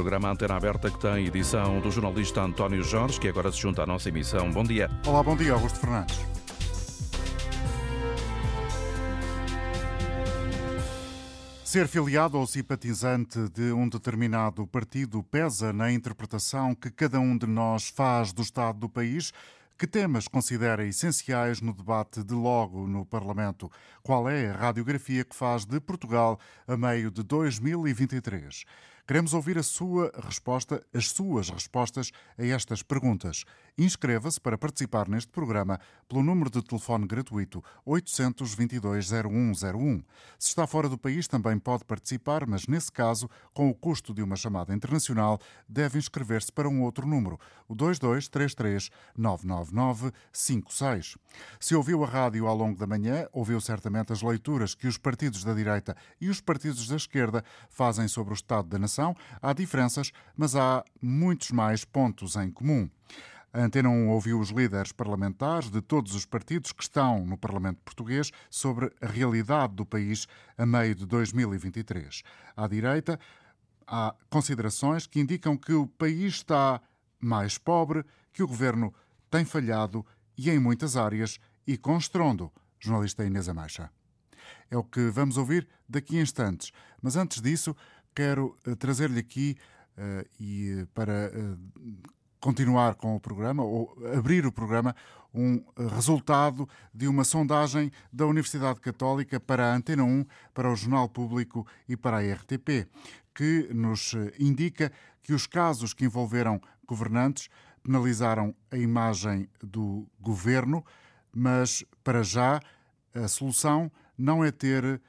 programa Antena Aberta que tem edição do jornalista António Jorge, que agora se junta à nossa emissão. Bom dia. Olá, bom dia, Augusto Fernandes. Ser filiado ou simpatizante de um determinado partido pesa na interpretação que cada um de nós faz do Estado do país. Que temas considera essenciais no debate de logo no Parlamento? Qual é a radiografia que faz de Portugal a meio de 2023? Queremos ouvir a sua resposta, as suas respostas a estas perguntas. Inscreva-se para participar neste programa pelo número de telefone gratuito 822-0101. Se está fora do país, também pode participar, mas nesse caso, com o custo de uma chamada internacional, deve inscrever-se para um outro número, o 2233-99956. Se ouviu a rádio ao longo da manhã, ouviu certamente as leituras que os partidos da direita e os partidos da esquerda fazem sobre o estado da nação há diferenças, mas há muitos mais pontos em comum. A Antena 1 ouviu os líderes parlamentares de todos os partidos que estão no Parlamento Português sobre a realidade do país a meio de 2023. À direita, há considerações que indicam que o país está mais pobre, que o governo tem falhado e em muitas áreas e com estrondo. Jornalista Inês Amaixa. É o que vamos ouvir daqui a instantes. Mas antes disso, quero eh, trazer-lhe aqui uh, e para uh, continuar com o programa, ou abrir o programa, um resultado de uma sondagem da Universidade Católica para a Antena 1, para o Jornal Público e para a RTP, que nos indica que os casos que envolveram governantes penalizaram a imagem do governo, mas para já a solução não é ter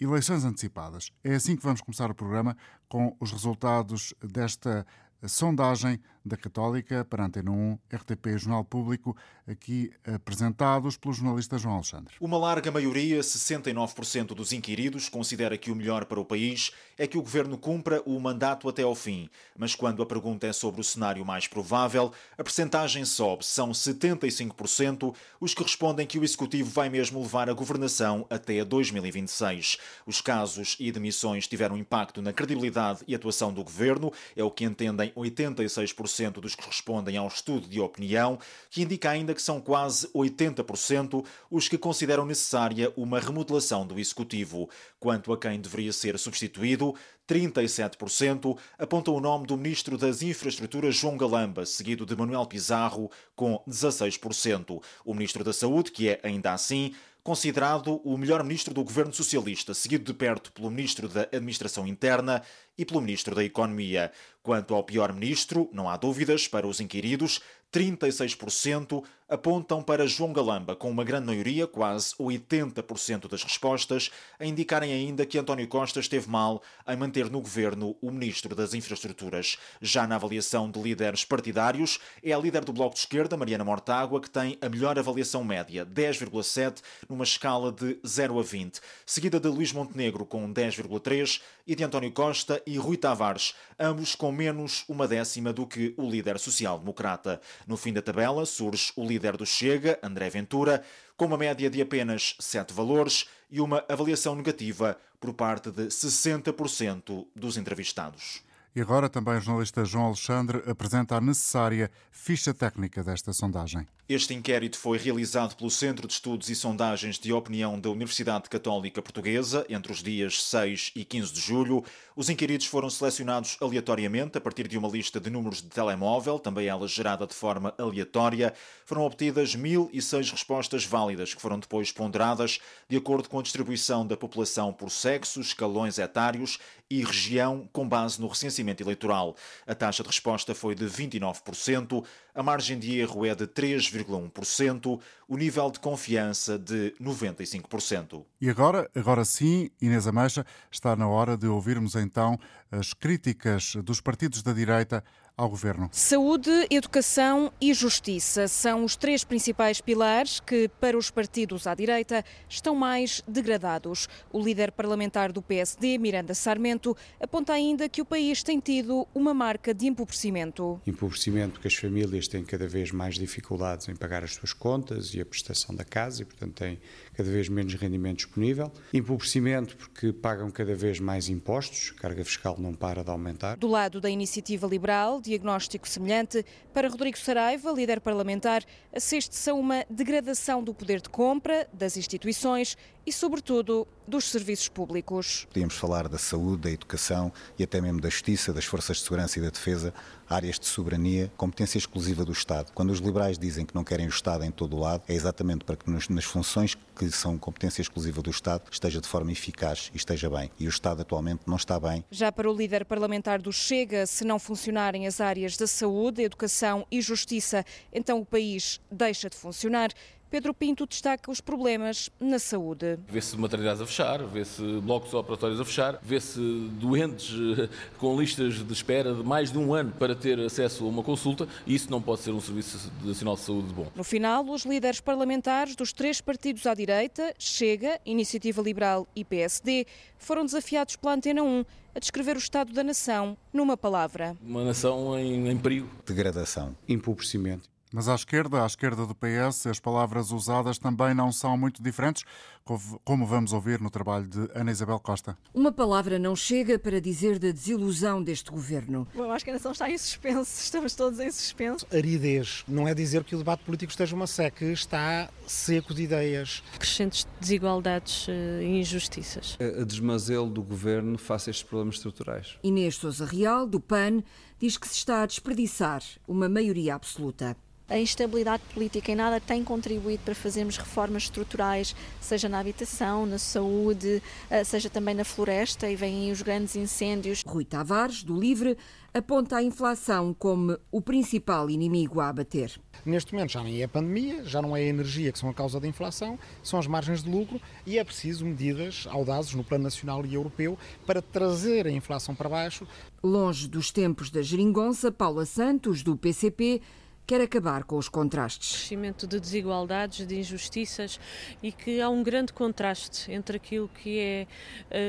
eleições antecipadas. É assim que vamos começar o programa com os resultados desta sondagem da Católica para Antena 1, RTP e Jornal Público, aqui apresentados pelo jornalista João Alexandre. Uma larga maioria, 69% dos inquiridos, considera que o melhor para o país é que o governo cumpra o mandato até ao fim. Mas quando a pergunta é sobre o cenário mais provável, a percentagem sobe. São 75% os que respondem que o executivo vai mesmo levar a governação até 2026. Os casos e demissões tiveram impacto na credibilidade e atuação do governo, é o que entendem 86% dos que respondem ao estudo de opinião, que indica ainda que são quase 80% os que consideram necessária uma remodelação do executivo. Quanto a quem deveria ser substituído, 37% apontam o nome do Ministro das Infraestruturas João Galamba, seguido de Manuel Pizarro, com 16%. O Ministro da Saúde, que é ainda assim considerado o melhor ministro do governo socialista, seguido de perto pelo ministro da Administração Interna e pelo ministro da Economia. Quanto ao pior ministro, não há dúvidas, para os inquiridos, 36% apontam para João Galamba, com uma grande maioria, quase 80% das respostas, a indicarem ainda que António Costa esteve mal em manter no governo o ministro das Infraestruturas. Já na avaliação de líderes partidários, é a líder do Bloco de Esquerda, Mariana Mortágua, que tem a melhor avaliação média, 10,7, numa escala de 0 a 20, seguida de Luís Montenegro com 10,3 e de António Costa e Rui Tavares, ambos com menos uma décima do que o líder social-democrata. No fim da tabela surge o líder do Chega, André Ventura, com uma média de apenas 7 valores e uma avaliação negativa por parte de 60% dos entrevistados. E agora também o jornalista João Alexandre apresenta a necessária ficha técnica desta sondagem. Este inquérito foi realizado pelo Centro de Estudos e Sondagens de Opinião da Universidade Católica Portuguesa entre os dias 6 e 15 de julho. Os inquiridos foram selecionados aleatoriamente a partir de uma lista de números de telemóvel, também ela gerada de forma aleatória. Foram obtidas 1006 respostas válidas, que foram depois ponderadas de acordo com a distribuição da população por sexo, escalões etários e região, com base no recenseamento eleitoral. A taxa de resposta foi de 29%, a margem de erro é de 3,1%, o nível de confiança de 95%. E agora, agora sim, Inês Ameixa, está na hora de ouvirmos então as críticas dos partidos da direita ao governo. Saúde, educação e justiça são os três principais pilares que, para os partidos à direita, estão mais degradados. O líder parlamentar do PSD, Miranda Sarmento, aponta ainda que o país tem tido uma marca de empobrecimento. Empobrecimento que as famílias têm cada vez mais dificuldades em pagar as suas contas e a prestação da casa e, portanto, têm cada vez menos rendimento disponível, empobrecimento porque pagam cada vez mais impostos, a carga fiscal não para de aumentar. Do lado da iniciativa liberal, diagnóstico semelhante, para Rodrigo Saraiva, líder parlamentar, assiste-se a uma degradação do poder de compra, das instituições e, sobretudo, dos serviços públicos. Podíamos falar da saúde, da educação e até mesmo da justiça, das forças de segurança e da defesa, áreas de soberania, competência exclusiva do Estado. Quando os liberais dizem que não querem o Estado em todo o lado, é exatamente para que nas funções que são competência exclusiva do Estado esteja de forma eficaz e esteja bem. E o Estado atualmente não está bem. Já para o líder parlamentar do Chega, se não funcionarem as áreas da saúde, educação e justiça, então o país deixa de funcionar. Pedro Pinto destaca os problemas na saúde. Vê-se maternidades a fechar, vê-se blocos operatórios a fechar, vê-se doentes eh, com listas de espera de mais de um ano para ter acesso a uma consulta e isso não pode ser um Serviço Nacional de Saúde bom. No final, os líderes parlamentares dos três partidos à direita, Chega, Iniciativa Liberal e PSD, foram desafiados pela Antena 1 a descrever o estado da nação numa palavra. Uma nação em, em perigo. Degradação. Empobrecimento. Mas à esquerda, à esquerda do PS, as palavras usadas também não são muito diferentes, como vamos ouvir no trabalho de Ana Isabel Costa. Uma palavra não chega para dizer da desilusão deste governo. Eu acho que a nação está em suspenso, estamos todos em suspenso. Aridez não é dizer que o debate político esteja uma seca, está seco de ideias. Crescentes desigualdades eh, e injustiças. A desmazelo do governo face a estes problemas estruturais. Inês Souza Real, do PAN, diz que se está a desperdiçar uma maioria absoluta. A instabilidade política em nada tem contribuído para fazermos reformas estruturais, seja na habitação, na saúde, eh, seja também na floresta, e vêm aí os grandes incêndios. Rui Tavares, do Livre, aponta a inflação como o principal inimigo a abater. Neste momento já nem é a pandemia, já não é a energia que são a causa da inflação, são as margens de lucro e é preciso medidas audazes no plano nacional e europeu para trazer a inflação para baixo. Longe dos tempos da geringonça, Paula Santos, do PCP, quer acabar com os contrastes. Crescimento de desigualdades, de injustiças e que há um grande contraste entre aquilo que é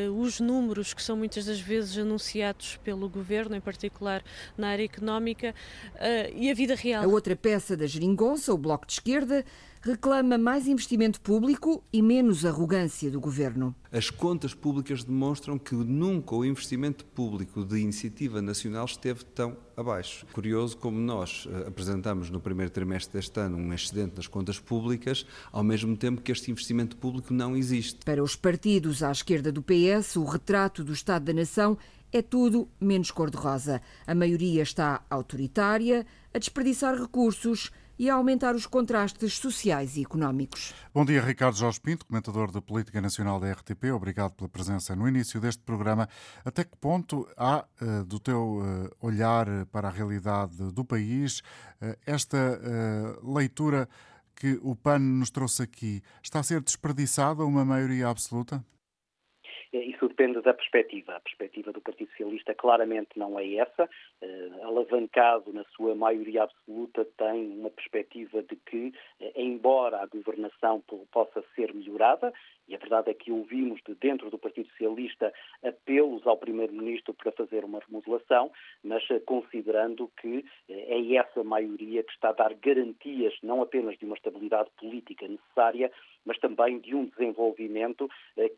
uh, os números que são muitas das vezes anunciados pelo governo, em particular na área económica, uh, e a vida real. A outra peça da geringonça, o Bloco de Esquerda, reclama mais investimento público e menos arrogância do governo. As contas públicas demonstram que nunca o investimento público de iniciativa nacional esteve tão abaixo. Curioso como nós eh, apresentamos no primeiro trimestre deste ano um excedente nas contas públicas, ao mesmo tempo que este investimento público não existe. Para os partidos à esquerda do PS, o retrato do Estado da Nação é tudo menos cor-de-rosa. A maioria está autoritária, a desperdiçar recursos e a aumentar os contrastes sociais e económicos. Bom dia, Ricardo Jorge Pinto, comentador de Política Nacional da RTP. Obrigado pela presença no início deste programa. Até que ponto há, eh, do teu eh, olhar para a realidade do país, eh, esta leitura que o PAN nos trouxe aqui está a ser desperdiçada uma maioria absoluta? Isso depende da perspectiva. A perspectiva do Partido Socialista claramente não é essa. Uh, alavancado na sua maioria absoluta, tem uma perspectiva de que, uh, embora a governação possa ser melhorada, e a verdade é que ouvimos de dentro do Partido Socialista apelos ao Primeiro-Ministro para fazer uma remodelação, mas uh, considerando que é essa maioria que está a dar garantias não apenas de uma estabilidade política necessária, mas também de um desenvolvimento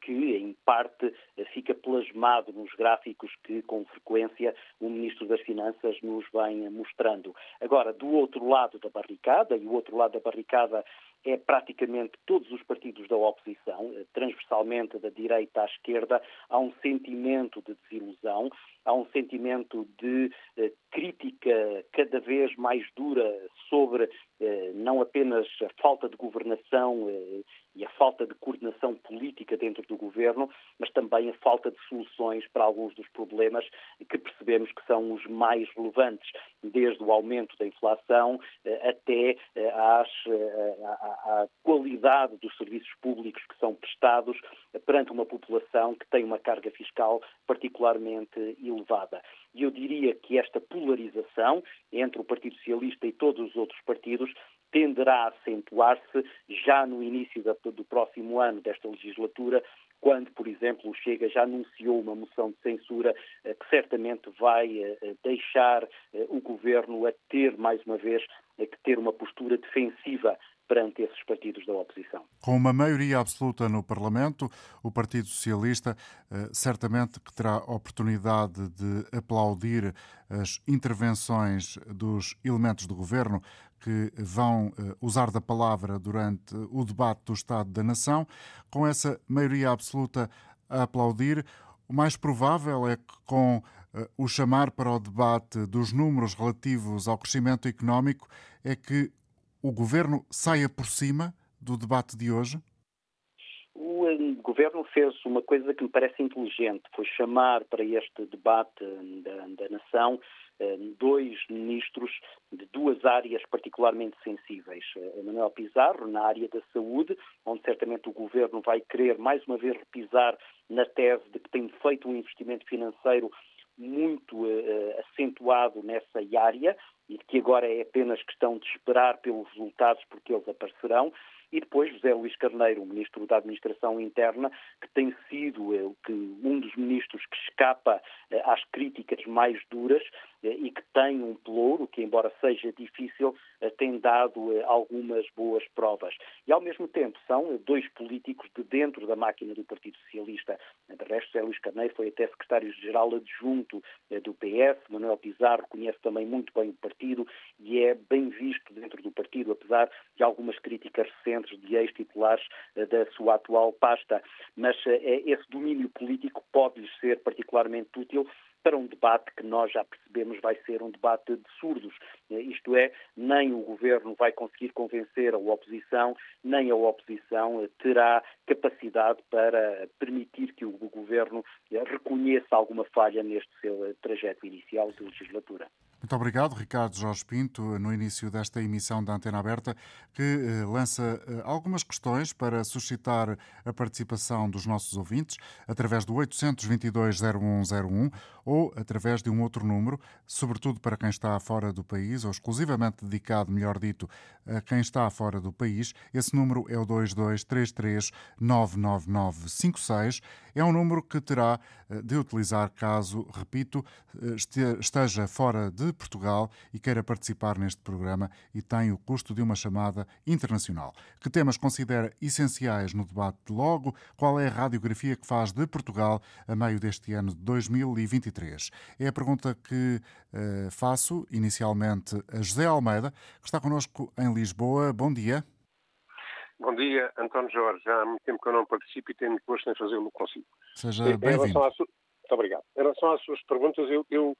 que, em parte, fica plasmado nos gráficos que, com frequência, o Ministro das Finanças nos vem mostrando. Agora, do outro lado da barricada, e o outro lado da barricada é praticamente todos os partidos da oposição, eh, transversalmente da direita à esquerda, há um sentimento de desilusão, há um sentimento de eh, crítica cada vez mais dura sobre eh, não apenas a falta de governação e a falta de coordenação política dentro do governo, mas também a falta de soluções para alguns dos problemas que percebemos que são os mais relevantes, desde o aumento da inflação eh, até eh, às, eh, à, à qualidade dos serviços públicos que são prestados perante uma população que tem uma carga fiscal particularmente elevada. E eu diria que esta polarização entre o Partido Socialista e todos os outros partidos tenderá a acentuar-se já no início do próximo ano desta legislatura, quando, por exemplo, o Chega já anunciou uma moção de censura eh, que certamente vai eh, eh, deixar o governo a ter, mais uma vez, que ter uma postura defensiva perante esses partidos da oposição. Com uma maioria absoluta no Parlamento, o Partido Socialista certamente que terá oportunidade de aplaudir as intervenções dos elementos do governo que vão eh, usar da palavra durante o debate do Estado da Nação. Com essa maioria absoluta a aplaudir, o mais provável é que, com eh, o chamar para o debate dos números relativos ao crescimento económico, é que o governo saia por cima do debate de hoje? O eh, governo fez uma coisa que me parece inteligente, foi chamar para este debate da, da nação dois ministros de duas áreas particularmente sensíveis. Manuel Pizarro, na área da saúde, onde certamente o governo vai querer mais uma vez repisar na tese de que tem feito um investimento financeiro muito uh, acentuado nessa área e que agora é apenas questão de esperar pelos resultados porque eles aparecerão. E depois José Luís Carneiro, o Ministro da Administração Interna, que tem sido uh, que um dos ministros que escapa uh, às críticas mais duras e que tem um pelouro que, embora seja difícil, tem dado algumas boas provas. E, ao mesmo tempo, são dois políticos de dentro da máquina do Partido Socialista. De resto, José Luís Carneiro foi até secretário-geral adjunto do PS, Manuel Pizarro conhece também muito bem o partido e é bem visto dentro do partido, apesar de algumas críticas recentes de ex-titulares da sua atual pasta. Mas é, esse domínio político pode-lhes ser particularmente útil para um debate que nós já percebemos vai ser um debate de surdos. Isto é, nem o governo vai conseguir convencer a oposição, nem a oposição terá capacidade para permitir que o governo reconheça alguma falha neste seu trajeto inicial de legislatura. Muito obrigado, Ricardo Jorge Pinto, no início desta emissão da Antena Aberta, que eh, lança eh, algumas questões para suscitar a participação dos nossos ouvintes através do 822-0101 ou através de um outro número, sobretudo para quem está fora do país, ou exclusivamente dedicado, melhor dito, a quem está fora do país. Esse número é o 2233-99956. É um número que terá eh, de utilizar caso, repito, esteja fora de Portugal e queira participar neste programa e tem o custo de uma chamada internacional. Que temas considera essenciais no debate de logo? Qual é a radiografia que faz de Portugal a meio deste ano de 2023? É a pergunta que uh, faço inicialmente a José Almeida, que está connosco em Lisboa. Bom dia. Bom dia, António Jorge. Já há muito tempo que eu não participo e tenho muito gosto em fazê-lo consigo. Seja bem-vindo. Muito obrigado. Em relação às suas perguntas, eu, eu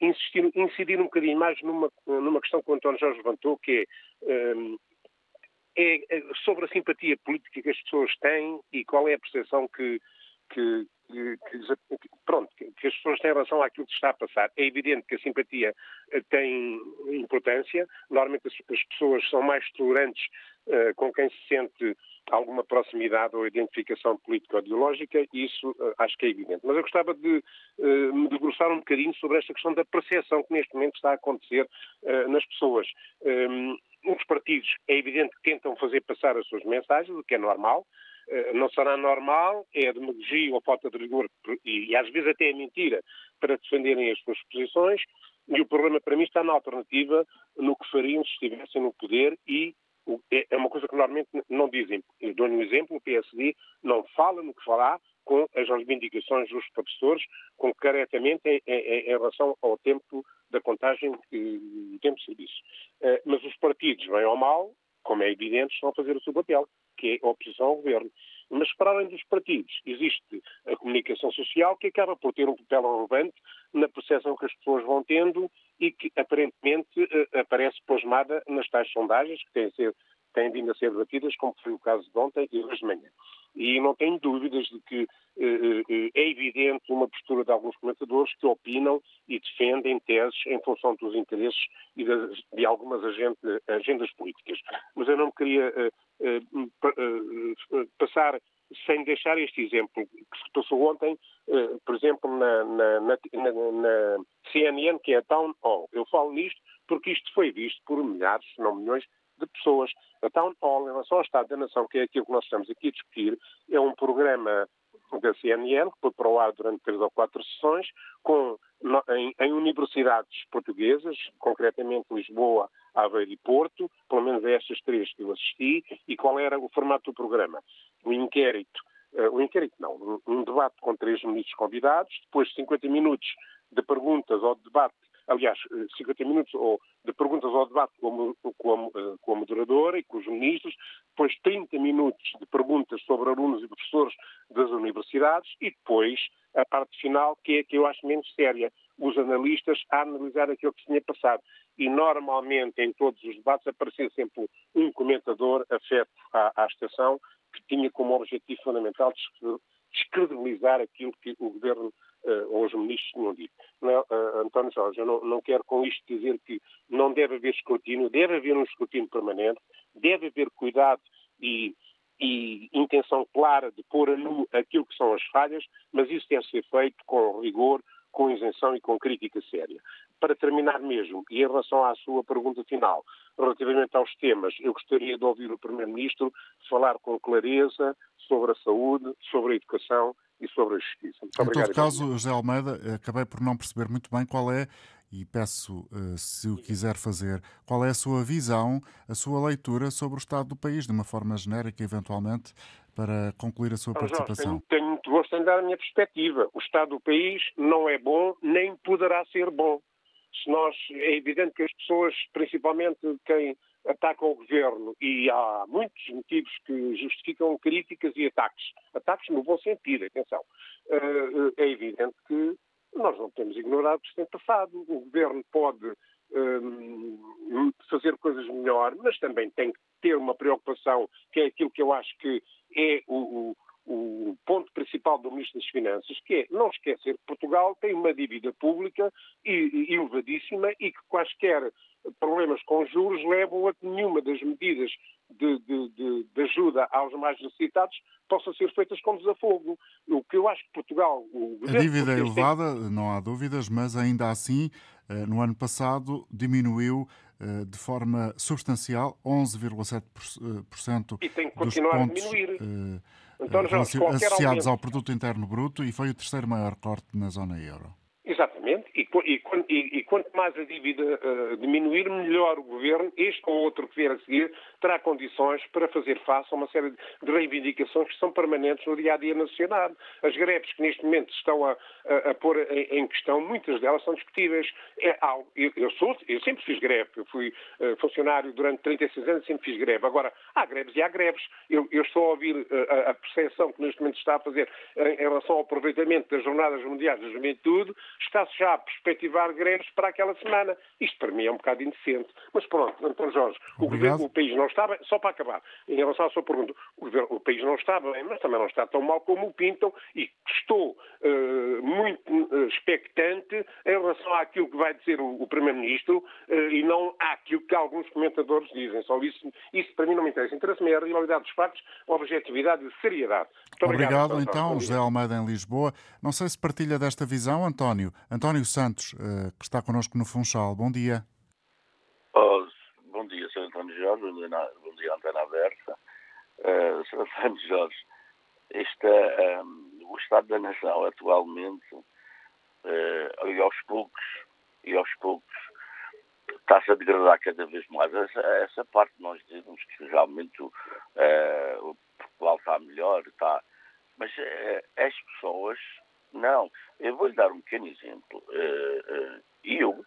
insistir, incidir um bocadinho mais numa, numa questão que o António Jorge levantou, que é, um, é, é, sobre a simpatia política que as pessoas têm e qual é a percepção que, que, que, que, pronto, que as pessoas têm relação àquilo que está a passar. É evidente que a simpatia eh, tem importância. Normalmente as, as pessoas são mais tolerantes uh, com quem se sente alguma proximidade ou identificação política ou ideológica, e isso uh, acho que é evidente. Mas eu gostava de uh, me debruçar um bocadinho sobre esta questão da percepção que neste momento está a acontecer nas pessoas. Um, os partidos, é evidente que tentam fazer passar as suas mensagens, o que é normal, não será normal, é a demagogia ou a falta de rigor, e, às vezes até é mentira, para defenderem as suas posições, e o problema para mim está na alternativa, no que fariam se estivessem no poder e é, é uma coisa que normalmente não dizem. Eu dou-lhe um exemplo, o PSD não fala no que falar com as reivindicações dos professores, concretamente em, em, em, relação ao tempo da contagem e tempo de serviço. Uh, mas os partidos, bem ou mal, como é evidente, estão a fazer o seu papel, que é a oposição ao governo. Mas para além dos partidos, existe a comunicação social que acaba por ter um papel relevante na percepção que as pessoas vão tendo e que aparentemente uh, aparece plasmada nas tais sondagens que têm, ser, têm vindo a ser debatidas, como foi o caso de ontem e hoje de manhã. E não tenho dúvidas de que uh, uh, é evidente uma postura de alguns comentadores que opinam e defendem teses em função dos interesses e de, algumas agendas, políticas. Mas eu não queria passar sem deixar este exemplo que se passou ontem, por exemplo, na, na, na, na, CNN, que é a Town Hall. Eu falo nisto porque isto foi visto por milhares, se não milhões, de pessoas. A Town Hall, em relação ao Estado da Nação, que é aquilo que nós estamos aqui a discutir, é um programa da CNN, que foi para o ar durante três ou quatro sessões, com, em, em universidades portuguesas, concretamente Lisboa, Aveiro e Porto, pelo menos a estas três que eu assisti, e qual era o formato do programa. O inquérito, uh, o inquérito não, um, debate com três ministros convidados, depois 50 minutos de perguntas ou de debate aliás, 50 eh, minutos ou de perguntas ao debate com a, com, a, com a moderadora e com os ministros, depois 30 minutos de perguntas sobre alunos e professores das universidades e depois a parte final, que é a que eu acho menos séria, os analistas a analisar aquilo que se tinha passado. E normalmente em todos os debates aparecia sempre um comentador afeto à, à estação que tinha como objetivo fundamental descredibilizar aquilo que o governo ou os ministros tinham dito. Não, uh, António Jorge, eu não, não quero com isto dizer que não deve haver escrutínio, deve haver um escrutínio permanente, deve haver cuidado e, e intenção clara de pôr a nu aquilo que são as falhas, mas isso tem de ser feito com rigor, com isenção e com crítica séria. Para terminar mesmo, e em relação à sua pergunta final, relativamente aos temas, eu gostaria de ouvir o Primeiro-Ministro falar com clareza sobre a saúde, sobre a educação e sobre a justiça. Muito em obrigado. todo caso, José Almeida, acabei por não perceber muito bem qual é, e peço, eh, se o quiser fazer, qual é a sua visão, a sua leitura sobre o estado do país, de uma forma genérica, eventualmente, para concluir a sua participação. Jorge, tenho, tenho muito gosto em dar a minha perspectiva. O estado do país não é bom, nem poderá ser bom. Se nós, é evidente que as pessoas, principalmente quem ataca o governo, e há muitos motivos que justificam críticas e ataques. Ataques no bom sentido, atenção. Eh, é evidente que nós não podemos ignorar o que se tem passado. O governo pode um, fazer coisas melhor, mas também tem que ter uma preocupação, que é aquilo que eu acho que é o, o, ponto principal do Ministro das Finanças, que é não esquecer que Portugal tem uma dívida pública elevadíssima e que quaisquer problemas com juros levam a que nenhuma das medidas de, de, de, de, ajuda aos mais necessitados possam ser feitas com desafogo. O que eu acho que Portugal. a dívida é elevada, tem... não há dúvidas, mas ainda assim, eh, no ano passado, diminuiu eh, de forma substancial, 11,7% e tem que continuar pontos, a diminuir. António Jorge, associados aumento... ao produto interno bruto e foi o terceiro maior corte na zona euro. Exatamente, e, e, e, e quanto mais a dívida uh, diminuir, melhor o governo, este ou outro que vier a seguir, terá condições para fazer face a uma série de reivindicações que são permanentes no dia a dia nacional. As greves que neste momento estão a, a, a pôr em, em, questão, muitas delas são discutíveis. É eu, eu, sou, eu sempre fiz greve, eu fui uh, funcionário durante 36 anos, sempre fiz greve. Agora, há greves e há greves. Eu, eu estou a ouvir uh, a, percepção que neste momento está a fazer em, em relação ao aproveitamento das Jornadas Mundiais da Juventude está-se já perspectivar greves para aquela semana. Isto para mim é um bocado indecente. Mas pronto, António Jorge, o, governo, o, país não está bem, só para acabar, em relação à sua pergunta, o, governo, o, país não está bem, mas também não está tão mal como o pintam e estou uh, muito uh, expectante em relação àquilo que vai dizer o, o Primeiro-Ministro uh, e não àquilo que alguns comentadores dizem. Só isso, isso para mim não me interessa. Interessa-me é a realidade dos factos, a objetividade e a seriedade. Muito obrigado, obrigado então, José Almeida em Lisboa. Não sei se partilha desta visão, António. António Santos, eh, que está connosco no Funchal. Bom dia. Oh, bom dia, Sr. António Jorge. Bom dia, Antena Aberta. Uh, Sr. António Jorge, este, um, o Estado da Nação atualmente, uh, e aos poucos, e aos poucos, está-se a degradar cada vez mais. Essa, essa parte nós dizemos que realmente uh, o Portugal está melhor, está, mas uh, as pessoas não, eu vou lhe dar um pequeno exemplo. Uh, uh,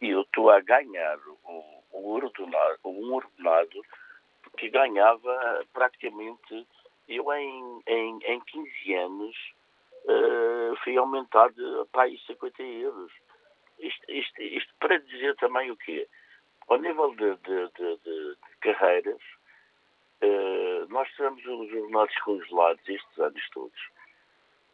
eu estou a ganhar um, ordenado, um ordenado que ganhava praticamente, eu em, em, em 15 anos uh, fui aumentado para aí 50 euros. Isto, isto, isto, para dizer também o quê? Ao nível de, de, de, de carreiras, nós temos os ordenados congelados estes anos todos.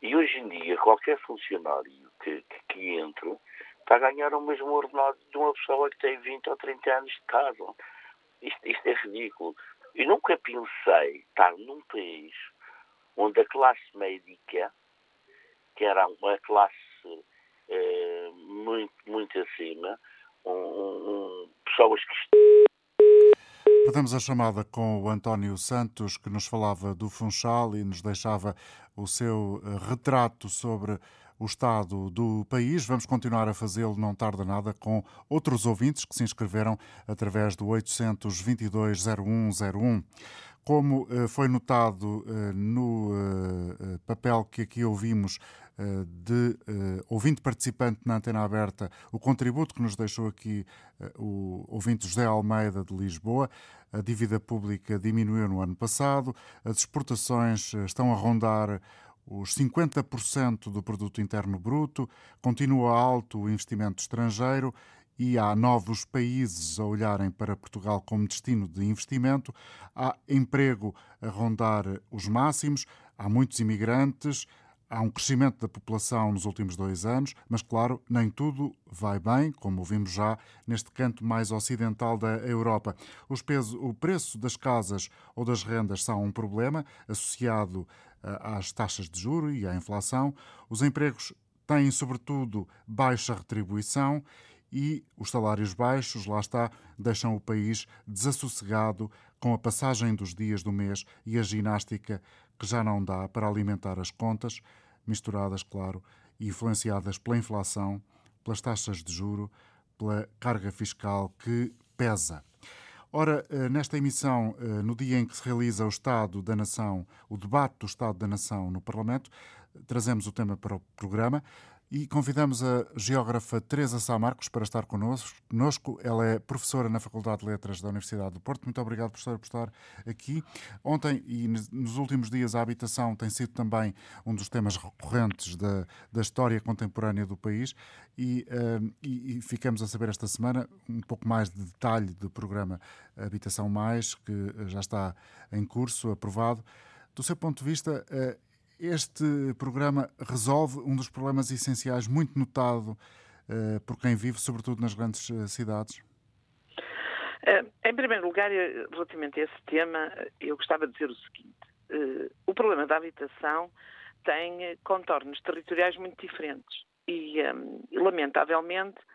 E hoje em dia, qualquer funcionário que, que, que entre está a ganhar o mesmo ordenado de uma pessoa que tem 20 ou 30 anos de casa. Isto, isto é ridículo. Eu nunca pensei estar num país onde a classe médica, que era uma classe eh, muito, muito acima, um, um, pessoas que Perdemos a chamada com o António Santos, que nos falava do Funchal e nos deixava o seu eh, retrato sobre o estado do país. Vamos continuar a fazê-lo, não tarda nada, com outros ouvintes que se inscreveram através do 822-0101. Como eh, foi notado eh, no papel que aqui ouvimos de ouvinte participante na antena aberta, o contributo que nos deixou aqui o ouvinte José Almeida de Lisboa, a dívida pública diminuiu no ano passado, as exportações estão a rondar os 50% do produto interno bruto, continua alto o investimento estrangeiro e há novos países a olharem para Portugal como destino de investimento, há emprego a rondar os máximos, há muitos imigrantes, há um crescimento da população nos últimos dois anos, mas, claro, nem tudo vai bem, como vimos já neste canto mais ocidental da Europa. O preço das casas ou das rendas são um problema associado eh, às taxas de juro e à inflação. Os empregos têm, sobretudo, baixa retribuição e os salários baixos, lá está, deixam o país desassossegado com a passagem dos dias do mês e a ginástica que já não dá para alimentar as contas, misturadas, claro, e influenciadas pela inflação, pelas taxas de juro, pela carga fiscal que pesa. Ora, eh, nesta emissão, eh, no dia em que se realiza o Estado da Nação, o debate do Estado da Nação no Parlamento, trazemos o tema para o programa. E convidamos a geógrafa Teresa Sá Marcos para estar connosco. Ela é professora na Faculdade de Letras da Universidade do Porto. Muito obrigado, professora, por estar aqui. Ontem e nos últimos dias, a habitação tem sido também um dos temas recorrentes da, da história contemporânea do país. E, uh, e, e, ficamos a saber esta semana um pouco mais de detalhe do programa Habitação Mais, que já está em curso, aprovado. Do seu ponto de vista, uh, este programa resolve um dos problemas essenciais, muito notado uh, por quem vive, sobretudo nas grandes uh, cidades? Uh, em primeiro lugar, relativamente a esse tema, eu gostava de dizer o seguinte: o problema da habitação tem contornos territoriais muito diferentes e, lamentavelmente, eh,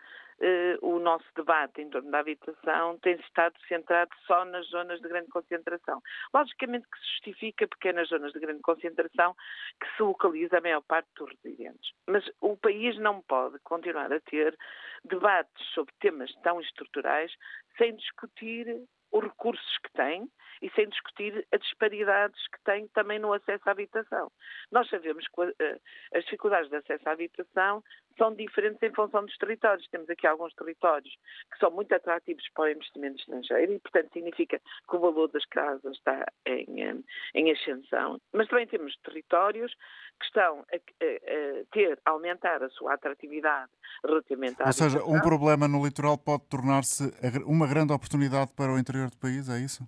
o nosso debate em torno da habitação tem estado centrado só nas zonas de grande concentração. Logicamente que se justifica porque é nas zonas de grande concentração que se localiza a maior parte dos residentes. Mas o país não pode continuar a ter debates sobre temas tão estruturais sem discutir os recursos que tem e sem discutir as disparidades que tem também no acesso à habitação. Nós sabemos que uh, as dificuldades de acesso à habitação são diferentes em função dos territórios. Temos aqui alguns territórios que são muito atrativos para o investimento estrangeiro e, portanto, significa que o valor das casas está em, em ascensão. Mas também temos territórios que estão a, a, a ter, a aumentar a sua atratividade relativamente à Ou seja, um problema no litoral pode tornar-se uma grande oportunidade para o interior do país, é isso?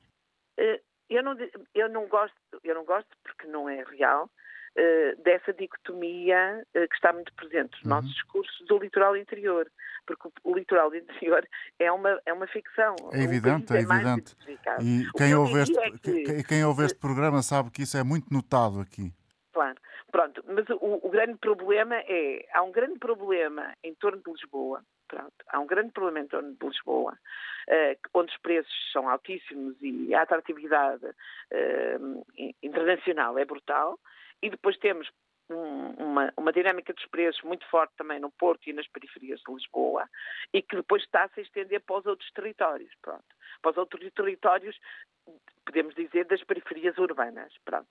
Eh, eu não, eu não gosto, eu não gosto porque não é real. Uh, dessa dicotomia uh, que está muito presente nos uhum. nossos discursos do litoral interior, porque o, o, litoral interior é uma, é uma ficção. É evidente, é, é evidente. E quem ouve, este, é que, quem ouve este programa sabe que isso é muito notado aqui. Claro. Pronto, mas o, o, grande problema é, há um grande problema em torno de Lisboa, pronto, há um grande problema em torno de Lisboa, uh, onde os preços são altíssimos e a atratividade uh, internacional é brutal, e depois temos um, uma, uma, dinâmica dos preços muito forte também no Porto e nas periferias de Lisboa e que depois está a se estender para os outros territórios, pronto. Para os outros territórios podemos dizer, das periferias urbanas. Pronto.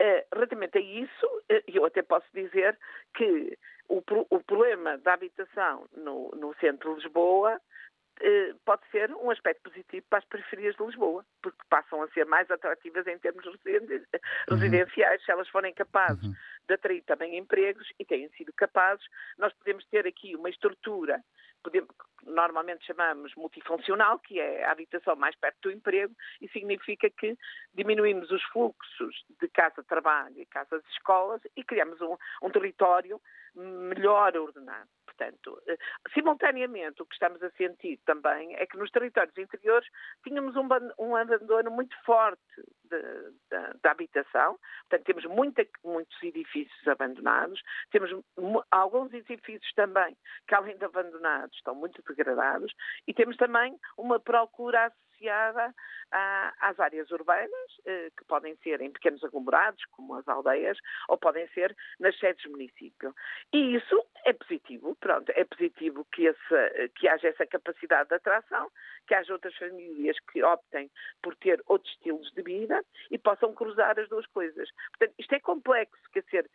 Uh, relativamente a isso, uh, eu até posso dizer que o, o problema da habitação no, no centro de Lisboa pode ser um aspecto positivo para as periferias de Lisboa, porque passam a ser mais atrativas em termos uhum. residenciais, uhum. se elas forem capazes uhum. de atrair também empregos e têm sido capazes. Nós podemos ter aqui uma estrutura podemos, normalmente chamamos multifuncional, que é a habitação mais perto do emprego, e significa que diminuímos os fluxos de casa-trabalho e casas-escolas e criamos um, um território melhor ordenado. Portanto, eh, simultaneamente, o que estamos a sentir também é que nos territórios interiores tínhamos um, um abandono muito forte da habitação, portanto, temos muita, muitos edifícios abandonados, temos alguns edifícios também que, além de abandonados, estão muito degradados, e temos também uma procura associada a, às áreas urbanas, eh, que podem ser em pequenos aglomerados, como as aldeias, ou podem ser nas sedes do município. E isso é positivo, pronto, é positivo que, esse, que haja essa capacidade de atração, que haja outras famílias que optem por ter outros estilos de vida e possam cruzar as duas coisas. Portanto, isto é complexo, quer dizer,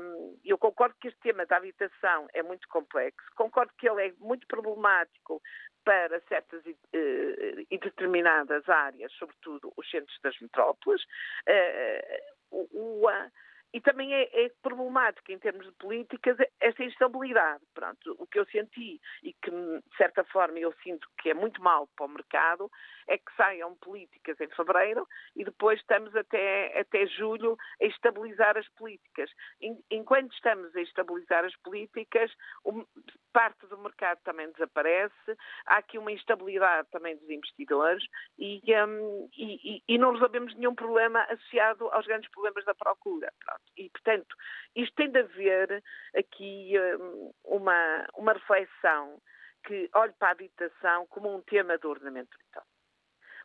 hum, eu concordo que este tema da habitação é muito complexo, concordo que ele é muito problemático para certas eh, e determinadas áreas, sobretudo os centros das metrópoles. Eh, o, e também é, é, problemático em termos de políticas esta instabilidade. Pronto, o que eu senti e que, de certa forma, eu sinto que é muito mal para o mercado é que saiam políticas em fevereiro e depois estamos até, até julho a estabilizar as políticas. Enquanto estamos a estabilizar as políticas, parte do mercado também desaparece, há aqui uma instabilidade também dos investidores e, um, e, e não resolvemos nenhum problema associado aos grandes problemas da procura. Pronto. E, portanto, isto tem de haver aqui um, uma, uma reflexão que olhe para a habitação como um tema do ordenamento territorial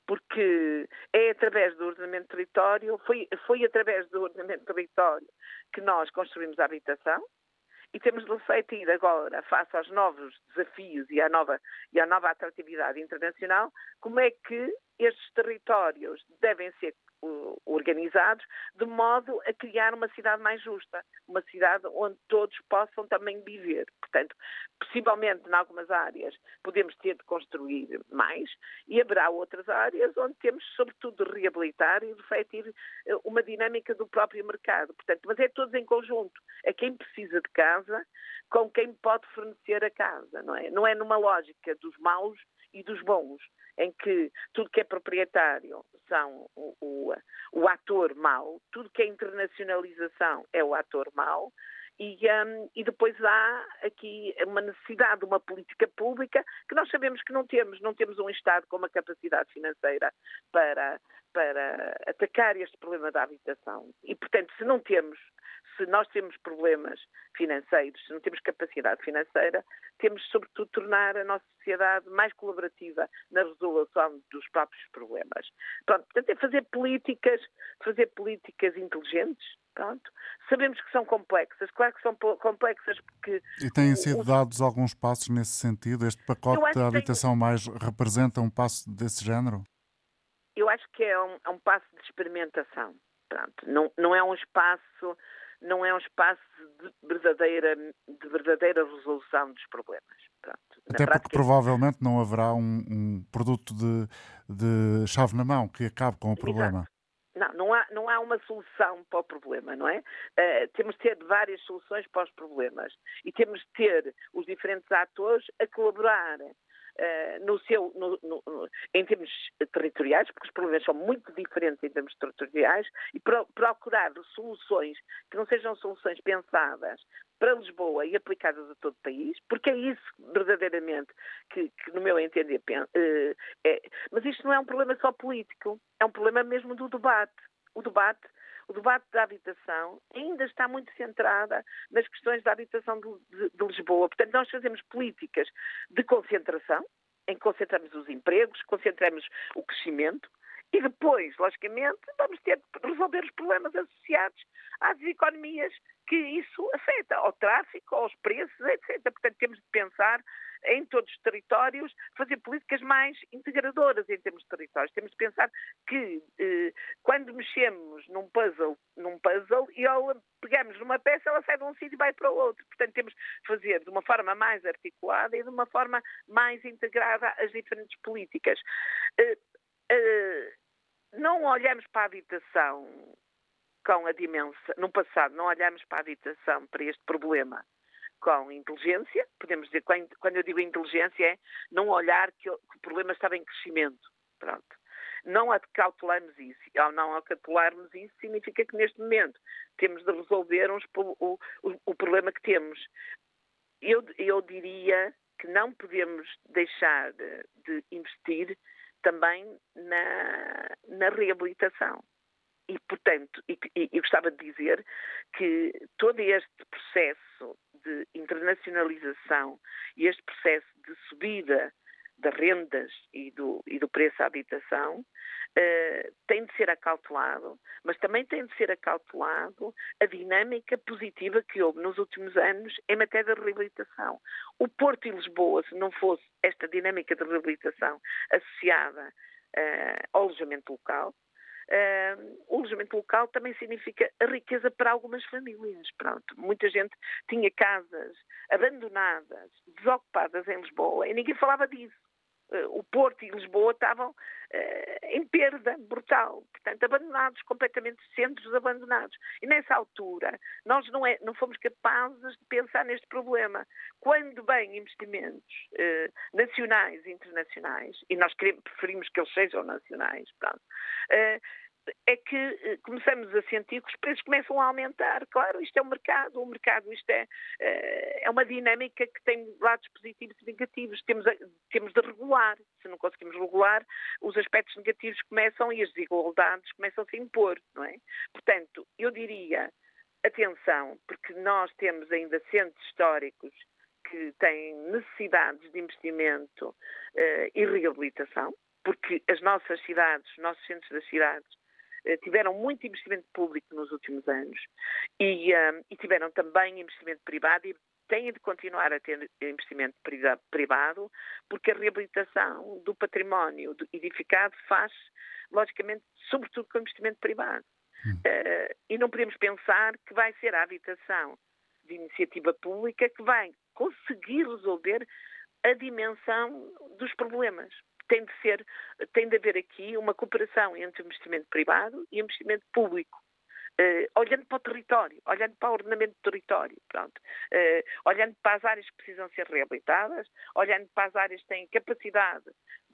porque é através do ordenamento de território, foi, foi através do ordenamento de território que nós construímos a habitação e temos de refletir agora, face aos novos desafios e à nova, e à nova atratividade internacional, como é que estes territórios devem ser organizados de modo a criar uma cidade mais justa, uma cidade onde todos possam também viver. Portanto, possivelmente, em algumas áreas, podemos ter de construir mais e haverá outras áreas onde temos, sobretudo, de reabilitar e refletir eh, uma dinâmica do próprio mercado. Portanto, mas é todos em conjunto. É quem precisa de casa com quem pode fornecer a casa, não é? Não é numa lógica dos maus e dos bons em que tudo que é proprietário são o, o, o ator mau, tudo que é internacionalização é o ator mau, e, um, e, depois há aqui uma necessidade de uma política pública que nós sabemos que não temos. Não temos um Estado com uma capacidade financeira para, para atacar este problema da habitação. E, portanto, se não temos se nós temos problemas financeiros, se não temos capacidade financeira, temos, sobretudo, tornar a nossa sociedade mais colaborativa na resolução dos próprios problemas. Pronto, portanto, é fazer políticas, fazer políticas inteligentes, Pronto. Sabemos que são complexas, claro que são complexas porque. E têm sido o... dados alguns passos nesse sentido? Este pacote da habitação tem... mais representa um passo desse género? Eu acho que é um, é um passo de experimentação. Pronto. Não, não é um espaço não é um espaço de verdadeira, de verdadeira resolução dos problemas. Pronto. Até prática... porque provavelmente não haverá um, um produto de, de, chave na mão que acabe com o problema. Exato. Não, não há, não há uma solução para o problema, não é? Uh, temos de ter várias soluções para os problemas e temos de ter os diferentes atores a colaborar uh, no seu, no, no, em termos territoriais, porque os problemas são muito diferentes em termos territoriais, e pro, procurar soluções que não sejam soluções pensadas para Lisboa e aplicadas a todo o país, porque é isso verdadeiramente que, que no meu entender, uh, é. Mas isto não é um problema só político, é um problema mesmo do debate. O debate o debate da habitação ainda está muito centrada nas questões da habitação de, de, de Lisboa. Portanto, nós fazemos políticas de concentração, em que concentramos os empregos, concentramos o crescimento, e depois, logicamente, vamos ter de resolver os problemas associados às economias que isso afeta, ao tráfico, aos preços, etc. Portanto, temos de pensar em todos os territórios, fazer políticas mais integradoras em termos de territórios. Temos de pensar que eh, quando mexemos num puzzle, num puzzle, e ao pegamos numa peça, ela sai de um sítio e vai para o outro. Portanto, temos de fazer de uma forma mais articulada e de uma forma mais integrada as diferentes políticas. Eh, eh, não olhamos para a habitação com a dimensão, no passado não olhamos para a habitação, para este problema com inteligência, podemos dizer, quando eu digo inteligência é não olhar que o problema estava em crescimento, pronto. Não acautelamos isso. Ao não acautelarmos isso, significa que neste momento temos de resolver uns, o, o, o problema que temos. Eu, eu diria que não podemos deixar de, de investir também na, na reabilitação. E, portanto, e, e, eu gostava de dizer que todo este processo de internacionalização e este processo de subida das rendas e do, e do preço à habitação, uh, tem de ser acautelado, mas também tem de ser acautelado a dinâmica positiva que houve nos últimos anos em matéria de reabilitação. O Porto e Lisboa, se não fosse esta dinâmica de reabilitação associada uh, ao alojamento local, Uh, o alojamento local também significa a riqueza para algumas famílias. Pronto, muita gente tinha casas abandonadas, desocupadas em Lisboa e ninguém falava disso. Uh, o Porto e Lisboa estavam uh, em perda brutal, portanto, abandonados, completamente centros abandonados. E nessa altura, nós não, é, não fomos capazes de pensar neste problema. Quando vêm investimentos uh, nacionais e internacionais, e nós queremos, preferimos que eles sejam nacionais, pronto, é que eh, começamos a sentir que os preços começam a aumentar. Claro, isto é um mercado, o mercado isto é, eh, é uma dinâmica que tem lados positivos e negativos. Temos, temos de regular. Se não conseguimos regular, os aspectos negativos começam e as desigualdades começam a se impor, não é? Portanto, eu diria, atenção, porque nós temos ainda centros históricos que têm necessidades de investimento uh, e reabilitação, porque as nossas cidades, os nossos centros das cidades, tiveram muito investimento público nos últimos anos e, um, e tiveram também investimento privado e têm de continuar a ter investimento privado, porque a reabilitação do património edificado faz, logicamente, sobretudo com investimento privado. Uh, e não podemos pensar que vai ser a habitação de iniciativa pública que vai conseguir resolver a dimensão dos problemas tem de ser, tem de haver aqui uma cooperação entre investimento privado e investimento público. Uh, olhando para o território, olhando para o ordenamento do território, pronto, uh, olhando para as áreas que precisam ser reabilitadas, olhando para as áreas que têm capacidade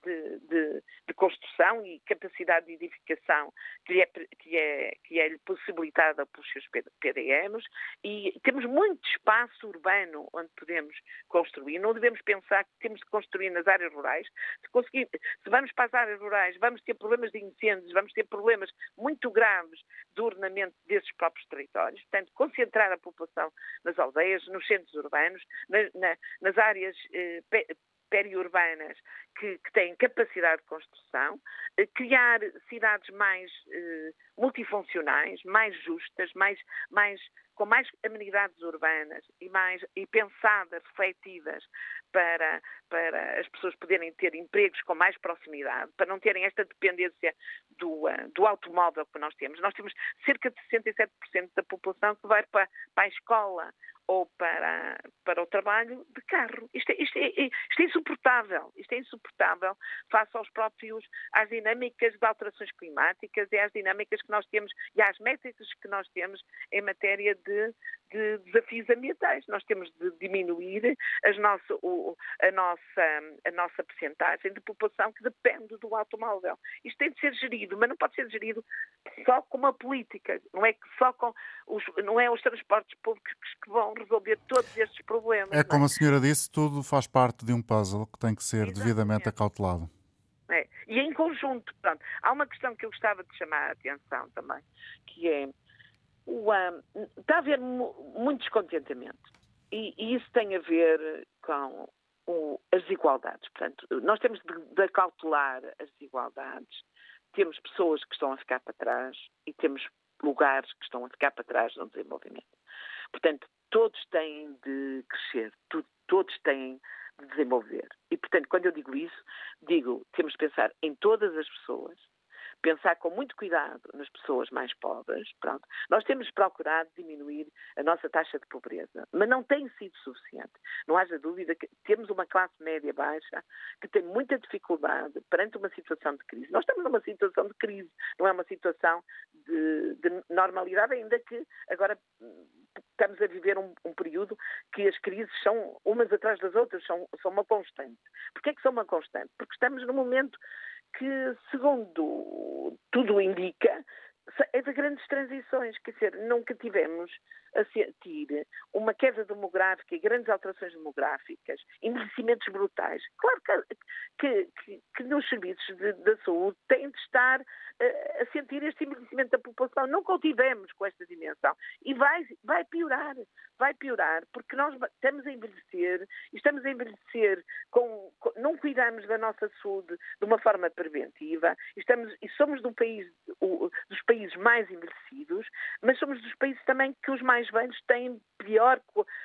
de, de, de, construção e capacidade de edificação que lhe, é, que, é, que é possibilitada pelos seus PDMs e temos muito espaço urbano onde podemos construir. Não devemos pensar que temos de construir nas áreas rurais. Se, conseguir, se vamos para as áreas rurais, vamos ter problemas de incêndios, vamos ter problemas muito graves de ordenamento desses próprios territórios. Portanto, concentrar a população nas aldeias, nos centros urbanos, na, na, nas áreas eh, periurbanas que, que têm capacidade de construção, eh, criar cidades mais eh, multifuncionais, mais justas, mais, mais, com mais amenidades urbanas e, mais, e pensadas, refletidas para, para as pessoas poderem ter empregos com mais proximidade, para não terem esta dependência do, uh, do automóvel que nós temos. Nós temos cerca de 67% da população que vai para, para a escola ou para, para o trabalho de carro. Isto é, isto, é, isto é insuportável. Isto é insuportável face aos próprios, às dinâmicas de alterações climáticas e às dinâmicas que nós temos e às métricas que nós temos em matéria de, de desafios ambientais. Nós temos de diminuir nossa, o, a nossa, a nossa percentagem de população que depende do automóvel. Isto tem de ser gerido, mas não pode ser gerido só com uma política. Não é só com os, não é os transportes públicos que vão resolver todos estes problemas. É como é? a senhora disse, tudo faz parte de um puzzle que tem que ser Exatamente. devidamente acautelado. É. E em conjunto, pronto. Há uma questão que eu gostava de chamar a atenção também, que é o, um, está a haver muito descontentamento. E, e, isso tem a ver com o, as desigualdades. Portanto, nós temos de, de acautelar as desigualdades. Temos pessoas que estão a ficar para trás e temos lugares que estão a ficar para trás no desenvolvimento. Portanto, todos têm de crescer, todos têm de desenvolver. E, portanto, quando eu digo isso, digo, temos de pensar em todas as pessoas, pensar com muito cuidado nas pessoas mais pobres. Pronto. Nós temos procurado diminuir a nossa taxa de pobreza, mas não tem sido suficiente. Não haja dúvida que temos uma classe média baixa que tem muita dificuldade perante uma situação de crise. Nós estamos numa situação de crise, não é uma situação de, de normalidade, ainda que agora estamos a viver um, um, período que as crises são umas atrás das outras, são, são uma constante. Porquê é que são uma constante? Porque estamos num momento que, segundo tudo indica, é de grandes transições, quer dizer, nunca tivemos sentir uma queda demográfica e grandes alterações demográficas, envelhecimentos brutais. Claro que, que, que nos serviços de, da saúde têm de estar uh, a sentir este envelhecimento da população. Nunca o tivemos com esta dimensão. E vai, vai piorar, vai piorar, porque nós estamos a envelhecer e estamos a envelhecer com, com não cuidamos da nossa saúde de uma forma preventiva, estamos, e somos do país, o, dos países mais envelhecidos, mas somos dos países também que os mais velhos têm pior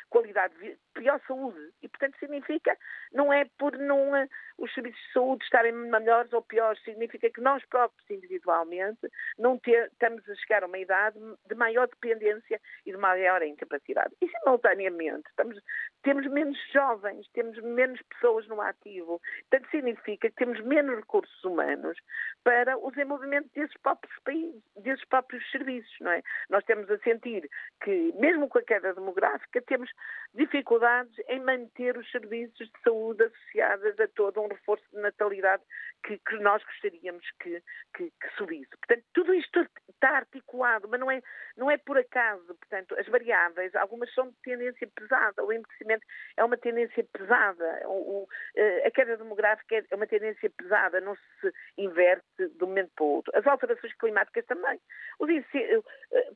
qualidade pior saúde. E, portanto, significa, não é por não, eh, os serviços de saúde estarem melhores ou piores, significa que nós próprios, individualmente, não ter, estamos a chegar a uma idade de maior dependência e de maior incapacidade. E, simultaneamente, estamos, temos menos jovens, temos menos pessoas no ativo. Portanto, significa que temos menos recursos humanos para o desenvolvimento desses próprios países, desses próprios serviços, não é? Nós temos a sentir que, mesmo com a queda demográfica, temos dificuldades em manter os serviços de saúde associados a todo um reforço de natalidade que, que nós gostaríamos que, que, que, subisse. Portanto, tudo isto está articulado, mas não é, não é por acaso. Portanto, as variáveis, algumas são de tendência pesada. O envelhecimento é uma tendência pesada. O, o, eh, a queda demográfica é uma tendência pesada, não se inverte de um momento para o outro. As alterações climáticas também. Os eh,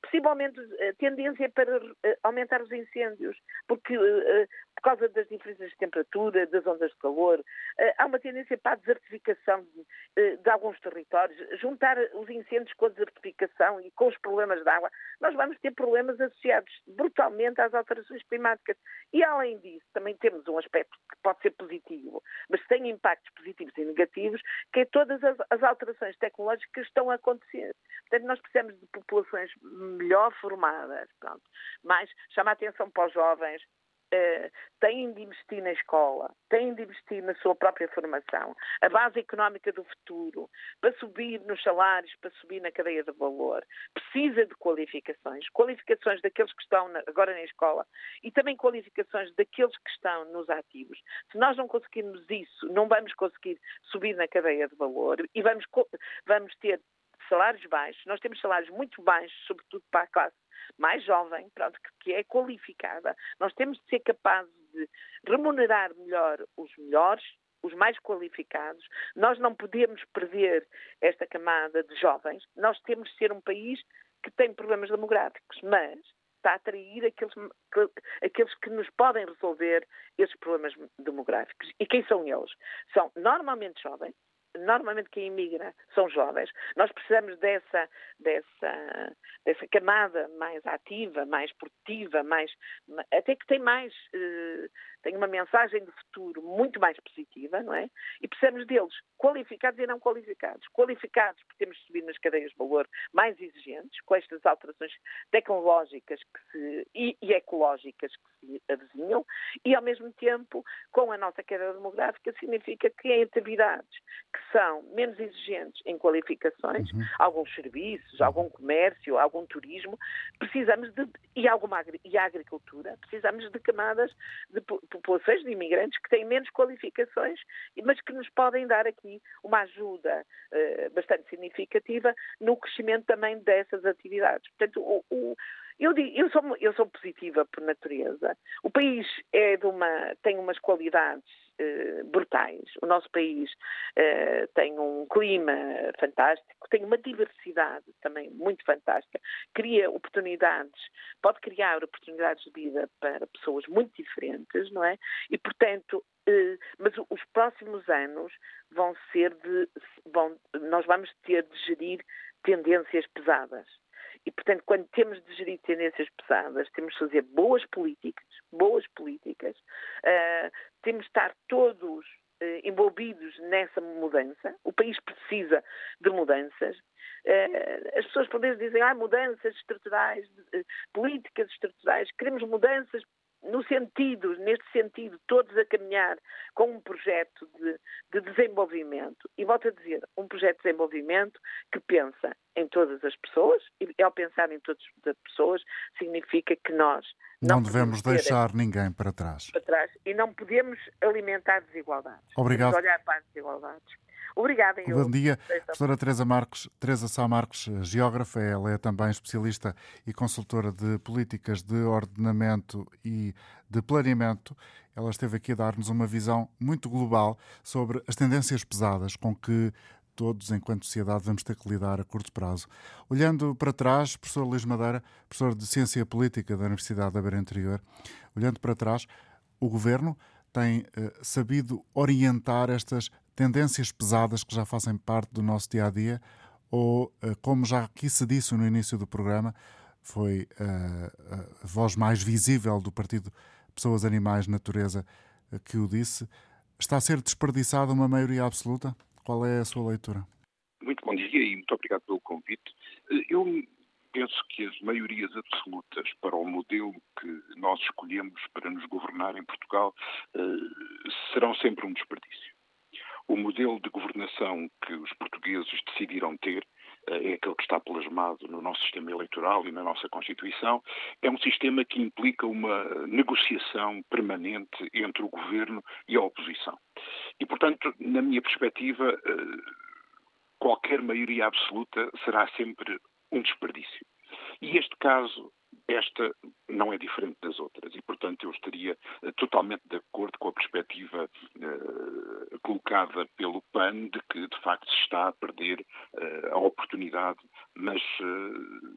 possivelmente a tendência para eh, aumentar os incêndios, porque por causa das diferenças de temperatura, das ondas de calor, há uma tendência para a desertificação de, de alguns territórios. Juntar os incêndios com a desertificação e com os problemas de água, nós vamos ter problemas associados brutalmente às alterações climáticas. E além disso, também temos um aspecto que pode ser positivo, mas tem impactos positivos e negativos, que é todas as, as alterações tecnológicas que estão a acontecer. Portanto, nós precisamos de populações melhor formadas, pronto. mais chama a atenção para os jovens, Uh, têm de investir na escola, têm de investir na sua própria formação, a base económica do futuro, para subir nos salários, para subir na cadeia de valor, precisa de qualificações, qualificações daqueles que estão na, agora na escola e também qualificações daqueles que estão nos ativos. Se nós não conseguirmos isso, não vamos conseguir subir na cadeia de valor e vamos, vamos ter salários baixos. Nós temos salários muito baixos, sobretudo para a classe mais jovem, pronto, que é qualificada. Nós temos de ser capazes de remunerar melhor os melhores, os mais qualificados. Nós não podemos perder esta camada de jovens. Nós temos de ser um país que tem problemas demográficos, mas está a atrair aqueles, aqueles que nos podem resolver esses problemas demográficos. E quem são eles? São normalmente jovens, normalmente quem imigra são jovens. Nós precisamos dessa, dessa, dessa camada mais ativa, mais produtiva, mais, até que tem mais, eh, tem uma mensagem de futuro muito mais positiva, não é? E precisamos deles, qualificados e não qualificados. Qualificados porque temos de subir nas cadeias de valor mais exigentes, com estas alterações tecnológicas se, e, e ecológicas que se avizinham, e ao mesmo tempo, com a nossa queda demográfica, significa que em atividades que são menos exigentes em qualificações, uhum. alguns serviços, algum comércio, algum turismo, precisamos de, e, alguma, e a agricultura, precisamos de camadas de populações de imigrantes que têm menos qualificações, mas que nos podem dar aqui uma ajuda uh, bastante significativa no crescimento também dessas atividades. Portanto, o, o eu, digo, eu, sou, eu sou positiva por natureza. O país é uma, tem umas qualidades eh, brutais. O nosso país eh, tem um clima fantástico, tem uma diversidade também muito fantástica, cria oportunidades, pode criar oportunidades de vida para pessoas muito diferentes, não é? E, portanto, eh, mas os próximos anos vão ser de. Vão, nós vamos ter de gerir tendências pesadas. E, portanto, quando temos de gerir tendências pesadas, temos de fazer boas políticas, boas políticas, uh, temos de estar todos uh, envolvidos nessa mudança. O país precisa de mudanças. Uh, as pessoas por vezes dizem, ah, mudanças estruturais, políticas estruturais, queremos mudanças no sentido, neste sentido, todos a caminhar com um projeto de, de, desenvolvimento. E volto a dizer, um projeto de desenvolvimento que pensa em todas as pessoas, e ao pensar em todas as pessoas, significa que nós não, não devemos deixar ninguém para trás. para trás. E não podemos alimentar desigualdades. Obrigado. Podemos olhar para as desigualdades. Obrigada. Eu. Bom dia, professora Teresa Marques, Teresa Sá Marques, geógrafa, ela é também especialista e consultora de políticas de ordenamento e de planeamento. Ela esteve aqui a dar-nos uma visão muito global sobre as tendências pesadas com que todos, enquanto sociedade, vamos ter que lidar a curto prazo. Olhando para trás, professor Luís Madeira, professor de Ciência Política da Universidade da Beira Interior, olhando para trás, o governo tem eh, sabido orientar estas tendências pesadas que já fazem parte do nosso dia a dia, ou, eh, como já aqui se disse no início do programa, foi uh, a voz mais visível do Partido Pessoas, Animais, Natureza que o disse, está a ser desperdiçada uma maioria absoluta? Qual é a sua leitura? Muito bom dia e muito obrigado pelo convite. Eu penso que as maiorias absolutas para o modelo que nós escolhemos para nos governar em Portugal serão sempre um desperdício. O modelo de governação que os portugueses decidiram ter é aquele que está plasmado no nosso sistema eleitoral e na nossa Constituição, é um sistema que implica uma negociação permanente entre o governo e a oposição. E, portanto, na minha perspectiva, eh, qualquer maioria absoluta será sempre um desperdício. E este caso esta não é diferente das outras e, portanto, eu estaria uh, totalmente de acordo com a perspectiva uh, colocada pelo PAN de que, de facto, se está a perder uh, a oportunidade, mas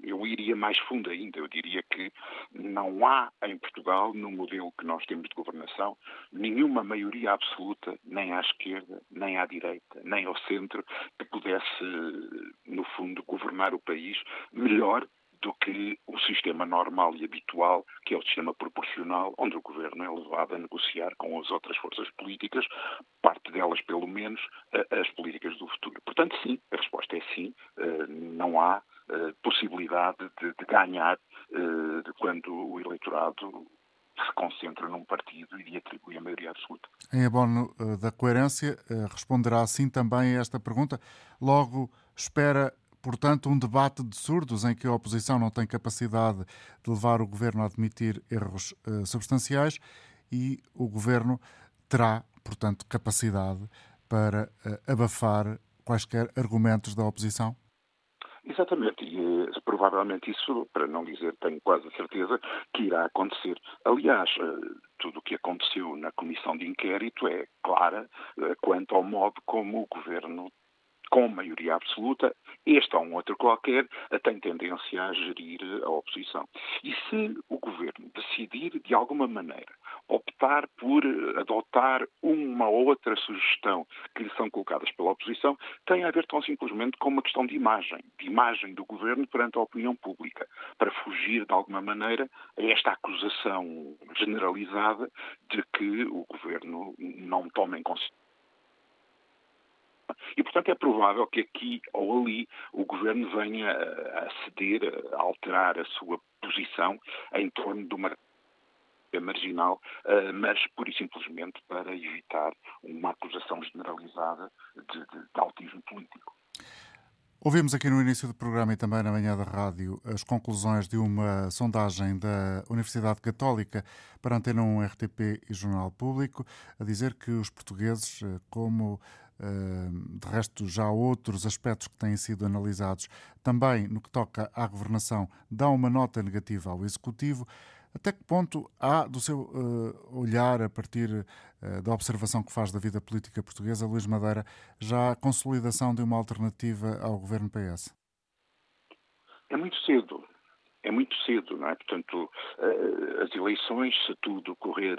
eu iria mais fundo ainda. Eu diria que não há em Portugal, no modelo que nós temos de governação, nenhuma maioria absoluta, nem à esquerda, nem à direita, nem ao centro, que pudesse, no fundo, governar o país melhor do que o sistema normal e habitual, que é o sistema proporcional, onde o governo é levado a negociar com as outras forças políticas, parte delas, pelo menos, as políticas do futuro. Portanto, sim, a resposta é sim, eh, não há eh, possibilidade de, ganhar eh, quando o eleitorado se concentra num partido e lhe atribui a maioria absoluta. Em abono da coerência, responderá sim também a esta pergunta. Logo, espera portanto, um debate de surdos em que a oposição não tem capacidade de levar o governo a admitir erros uh, substanciais e o governo terá, portanto, capacidade para uh, abafar quaisquer argumentos da oposição? Exatamente, e uh, provavelmente isso, para não dizer tenho quase a certeza, que irá acontecer. Aliás, tudo o que aconteceu na comissão de inquérito é clara quanto ao modo como o governo com maioria absoluta, este ou um outro qualquer tem tendência a gerir a oposição. E se o governo decidir, de alguma maneira, optar por adotar uma ou outra sugestão que lhe são colocadas pela oposição, tem a ver tão simplesmente com uma questão de imagem, de imagem do governo perante a opinião pública, para fugir, de alguma maneira, a esta acusação generalizada de que o governo não toma em consideração e, portanto, é provável que aqui ou ali o governo venha a ceder, a alterar a sua posição em torno de uma marginal, eh, mas pura e simplesmente para evitar uma acusação generalizada de, de, de autismo político. Ouvimos aqui no início do programa e também na manhã da rádio as conclusões de uma sondagem da Universidade Católica para Antena 1 RTP e Jornal Público, a dizer que os portugueses, eh, como de resto, já outros aspectos que têm sido analisados também no que toca à governação, dão uma nota negativa ao Executivo. Até que ponto há, do seu uh, olhar, a partir uh, da observação que faz da vida política portuguesa, Luís Madeira, já a consolidação de uma alternativa ao governo PS? É muito cedo é muito cedo, não é? Portanto, eh, as eleições, se tudo correr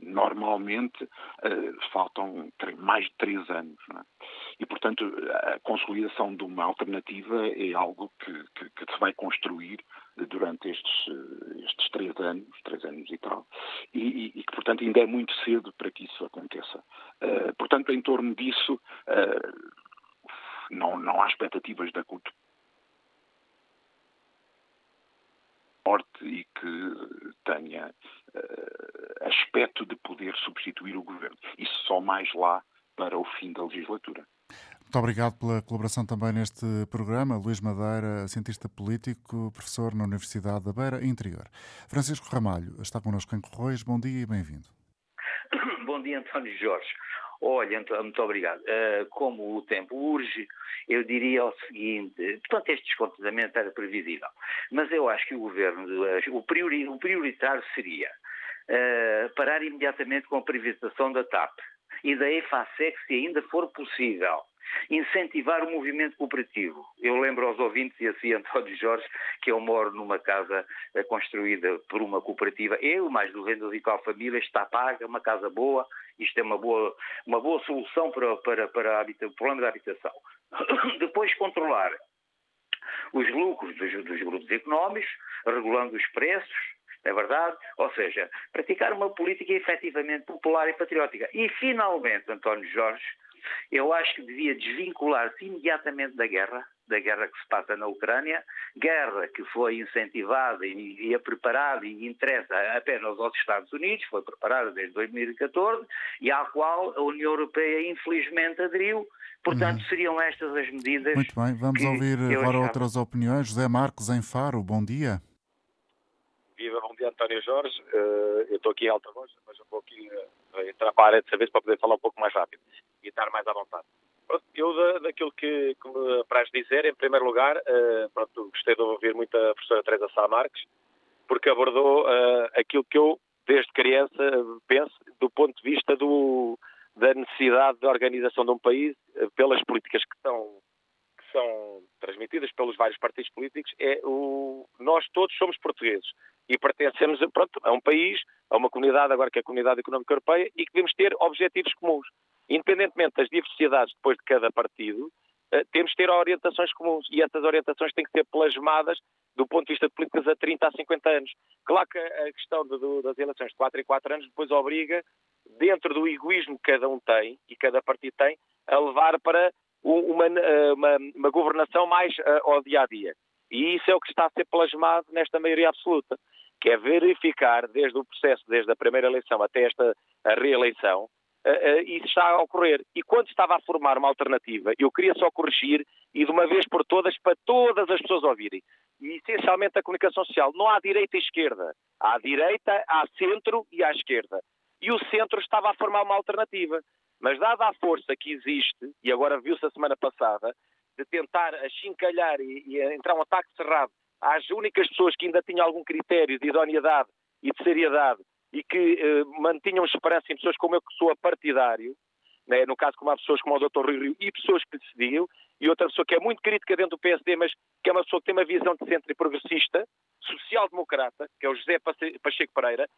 normalmente, eh, faltam mais de três anos, não é? E, portanto, a consolidação de uma alternativa é algo que, que, que se vai construir durante estes, estes três anos, três anos e tal, e, e, que, portanto, ainda é muito cedo para que isso aconteça. Uh, portanto, em torno disso, uh, não, não há expectativas da curto forte e que tenha uh, aspecto de poder substituir o governo. Isso só mais lá para o fim da legislatura. Muito obrigado pela colaboração também neste programa. Luís Madeira, cientista político, professor na Universidade da Beira Interior. Francisco Ramalho está connosco em Correios. Bom dia e bem-vindo. Bom dia, António Jorge. Olha, muito obrigado. Uh, como o tempo urge, eu diria o seguinte: portanto, este descontentamento era previsível, mas eu acho que o governo, o, priori, o prioritário seria uh, parar imediatamente com a privatização da TAP e da EFASEC, se ainda for possível incentivar o movimento cooperativo. Eu lembro aos ouvintes e assim António Jorge que eu moro numa casa eh, construída por uma cooperativa. Eu, mais 200 e tal famílias, está paga, uma casa boa. Isto é uma boa, uma boa solução para, para, para habita, o problema da habitação. Depois controlar os lucros dos, dos grupos económicos, regulando os preços, é verdade? Ou seja, praticar uma política efetivamente popular e patriótica. E, finalmente, António Jorge, eu acho que devia desvincular-se imediatamente da guerra, da guerra que se passa na Ucrânia, guerra que foi incentivada e, e é preparada e interessa apenas aos Estados Unidos, foi preparada desde 2014 e à qual a União Europeia infelizmente aderiu. Portanto, uhum. seriam estas as medidas. Muito bem, vamos ouvir agora outras opiniões. José Marcos em Faro, bom dia. Viva, bom dia António Jorge. Uh, eu estou aqui em alta voz, mas vou aqui uh, entrar para a área dessa vez para poder falar um pouco mais rápido estar mais à vontade. Eu, da, daquilo que, que me apraz dizer, em primeiro lugar, uh, pronto, gostei de ouvir muito a professora Teresa Sá Marques, porque abordou uh, aquilo que eu, desde criança, penso do ponto de vista do, da necessidade de organização de um país uh, pelas políticas que são, que são transmitidas pelos vários partidos políticos. É o, nós todos somos portugueses e pertencemos pronto, a um país, a uma comunidade, agora que é a Comunidade Económica Europeia, e que devemos ter objetivos comuns independentemente das diversidades depois de cada partido, eh, temos de ter orientações comuns e essas orientações têm que ser plasmadas do ponto de vista de políticas a 30 a 50 anos. Claro que a questão de, de, das eleições de 4 em 4 anos depois obriga, dentro do egoísmo que cada um tem e cada partido tem, a levar para uma, eh, uma, uma governação mais uh, ao dia a dia. E isso é o que está a ser plasmado nesta maioria absoluta, que é verificar desde o processo, desde a primeira eleição até esta reeleição, isso está a ocorrer. E quando estava a formar uma alternativa, eu queria só corrigir e de uma vez por todas para todas as pessoas ouvirem. E essencialmente a comunicação social. Não há direita e esquerda. Há direita, há centro e há esquerda. E o centro estava a formar uma alternativa. Mas dada a força que existe, e agora viu-se a semana passada, de tentar achincalhar e, e entrar um ataque cerrado às únicas pessoas que ainda tinham algum critério de idoneidade e de seriedade e que eh, mantinham esperança em pessoas como eu, que sou partidário, né, no caso como há pessoas como o Dr. Rui Rio e pessoas que lhe seguiam, e outra pessoa que é muito crítica dentro do PSD, mas que é uma pessoa que tem uma visão de centro e progressista, social-democrata, que é o José Pacheco Pereira,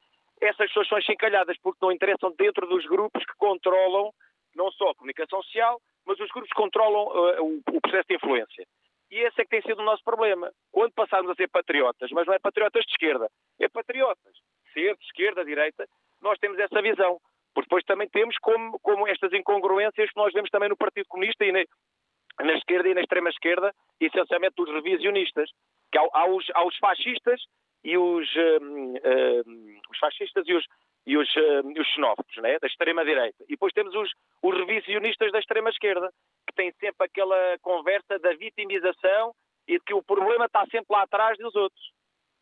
essas pessoas são achincalhadas porque não interessam dentro dos grupos que controlam não só a comunicação social, mas os grupos que controlam uh, o, o processo de influência. E esse é que tem sido o nosso problema. Quando passarmos a ser patriotas, mas não é patriotas de esquerda, é patriotas centro, esquerda, direita, nós temos essa visão. Porque depois também temos como, como estas incongruências que nós vemos também no Partido Comunista e na, na esquerda e na extrema-esquerda, essencialmente dos revisionistas. Que há, há, os, há os fascistas e os, um, um, os fascistas e os, e os, um, os xenófobos, né? da extrema-direita. E depois temos os, os revisionistas da extrema-esquerda, que têm sempre aquela conversa da vitimização e de que o problema está sempre lá atrás dos outros.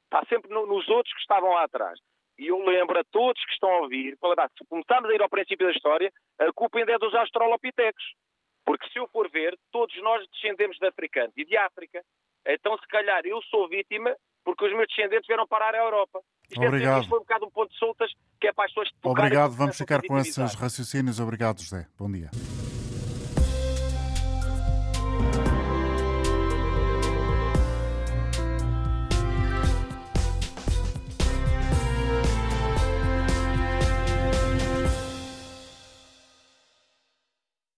Está sempre no, nos outros que estavam lá atrás. E eu lembro a todos que estão a ouvir, se começarmos a ir ao princípio da história, a culpa ainda é dos australopitecos. Porque se eu for ver, todos nós descendemos de africanos e de África. Então, se calhar, eu sou vítima porque os meus descendentes vieram parar à Europa. Isto é Obrigado. É, foi um bocado um ponto de soltas que é para as pessoas Obrigado, vamos ficar com esses raciocínios. Obrigado, José. Bom dia.